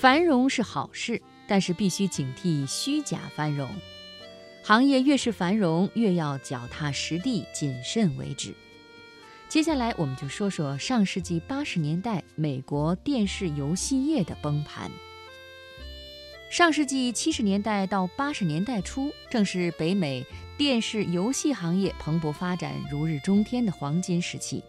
繁荣是好事，但是必须警惕虚假繁荣。行业越是繁荣，越要脚踏实地、谨慎为止。接下来，我们就说说上世纪八十年代美国电视游戏业的崩盘。上世纪七十年代到八十年代初，正是北美电视游戏行业蓬勃发展、如日中天的黄金时期。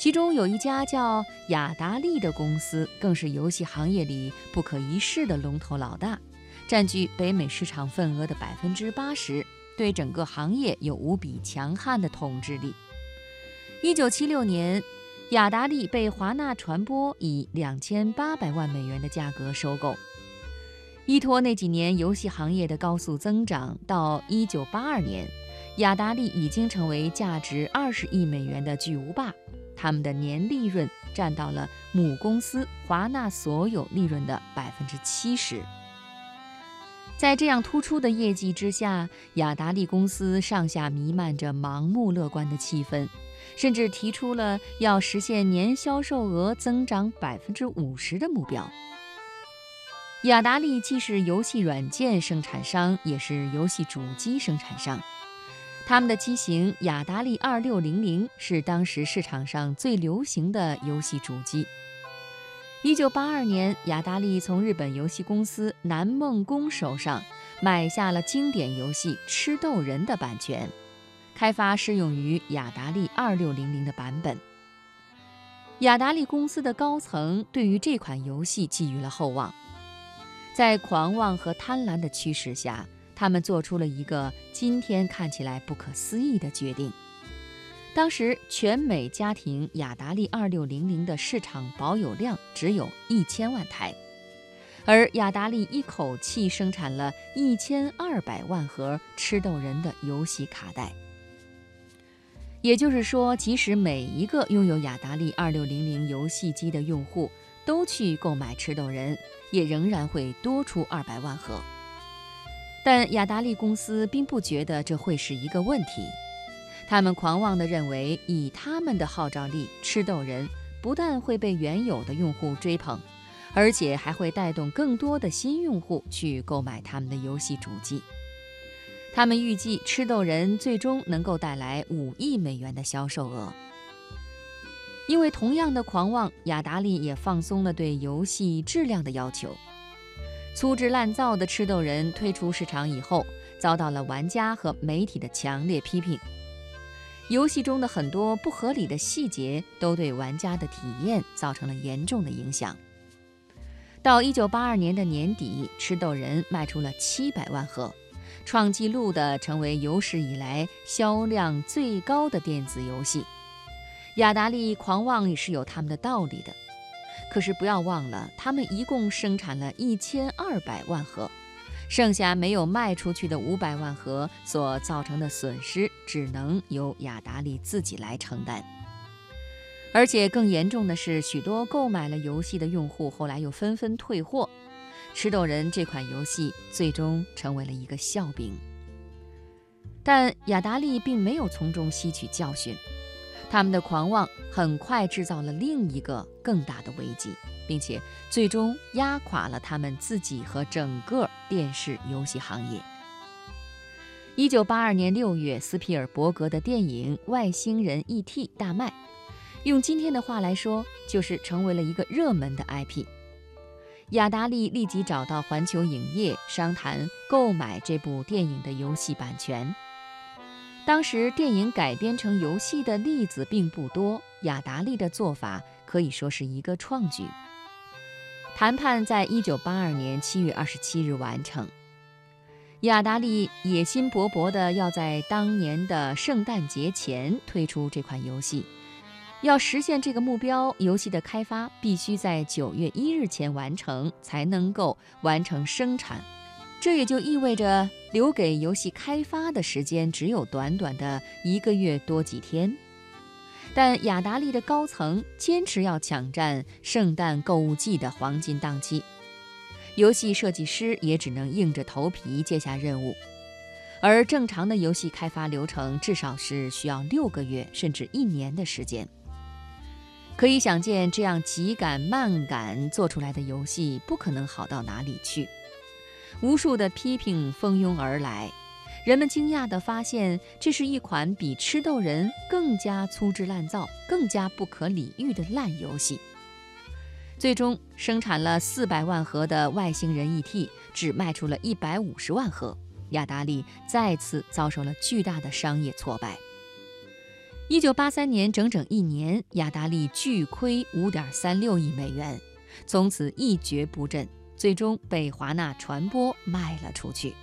其中有一家叫雅达利的公司，更是游戏行业里不可一世的龙头老大，占据北美市场份额的百分之八十，对整个行业有无比强悍的统治力。一九七六年，雅达利被华纳传播以两千八百万美元的价格收购。依托那几年游戏行业的高速增长，到一九八二年，雅达利已经成为价值二十亿美元的巨无霸，他们的年利润占到了母公司华纳所有利润的百分之七十。在这样突出的业绩之下，雅达利公司上下弥漫着盲目乐观的气氛，甚至提出了要实现年销售额增长百分之五十的目标。雅达利既是游戏软件生产商，也是游戏主机生产商。他们的机型雅达利二六零零是当时市场上最流行的游戏主机。一九八二年，雅达利从日本游戏公司南梦宫手上买下了经典游戏《吃豆人》的版权，开发适用于雅达利二六零零的版本。雅达利公司的高层对于这款游戏寄予了厚望。在狂妄和贪婪的驱使下，他们做出了一个今天看起来不可思议的决定。当时，全美家庭雅达利二六零零的市场保有量只有一千万台，而雅达利一口气生产了一千二百万盒《吃豆人》的游戏卡带。也就是说，即使每一个拥有雅达利二六零零游戏机的用户都去购买《吃豆人》。也仍然会多出二百万盒，但雅达利公司并不觉得这会是一个问题。他们狂妄地认为，以他们的号召力，吃豆人不但会被原有的用户追捧，而且还会带动更多的新用户去购买他们的游戏主机。他们预计，吃豆人最终能够带来五亿美元的销售额。因为同样的狂妄，雅达利也放松了对游戏质量的要求。粗制滥造的《吃豆人》退出市场以后，遭到了玩家和媒体的强烈批评。游戏中的很多不合理的细节都对玩家的体验造成了严重的影响。到1982年的年底，《吃豆人》卖出了700万盒，创纪录的成为有史以来销量最高的电子游戏。雅达利狂妄也是有他们的道理的，可是不要忘了，他们一共生产了一千二百万盒，剩下没有卖出去的五百万盒所造成的损失，只能由雅达利自己来承担。而且更严重的是，许多购买了游戏的用户后来又纷纷退货，《吃豆人》这款游戏最终成为了一个笑柄。但雅达利并没有从中吸取教训。他们的狂妄很快制造了另一个更大的危机，并且最终压垮了他们自己和整个电视游戏行业。一九八二年六月，斯皮尔伯格的电影《外星人 E.T.》大卖，用今天的话来说，就是成为了一个热门的 IP。雅达利立即找到环球影业商谈购买这部电影的游戏版权。当时电影改编成游戏的例子并不多，雅达利的做法可以说是一个创举。谈判在一九八二年七月二十七日完成，雅达利野心勃勃地要在当年的圣诞节前推出这款游戏。要实现这个目标，游戏的开发必须在九月一日前完成，才能够完成生产。这也就意味着。留给游戏开发的时间只有短短的一个月多几天，但雅达利的高层坚持要抢占圣诞购物季的黄金档期，游戏设计师也只能硬着头皮接下任务，而正常的游戏开发流程至少是需要六个月甚至一年的时间。可以想见，这样急赶慢赶做出来的游戏不可能好到哪里去。无数的批评蜂拥而来，人们惊讶地发现，这是一款比吃豆人更加粗制滥造、更加不可理喻的烂游戏。最终生产了四百万盒的外星人 ET，只卖出了一百五十万盒，雅达利再次遭受了巨大的商业挫败。一九八三年，整整一年，雅达利巨亏五点三六亿美元，从此一蹶不振，最终被华纳传播卖了出去。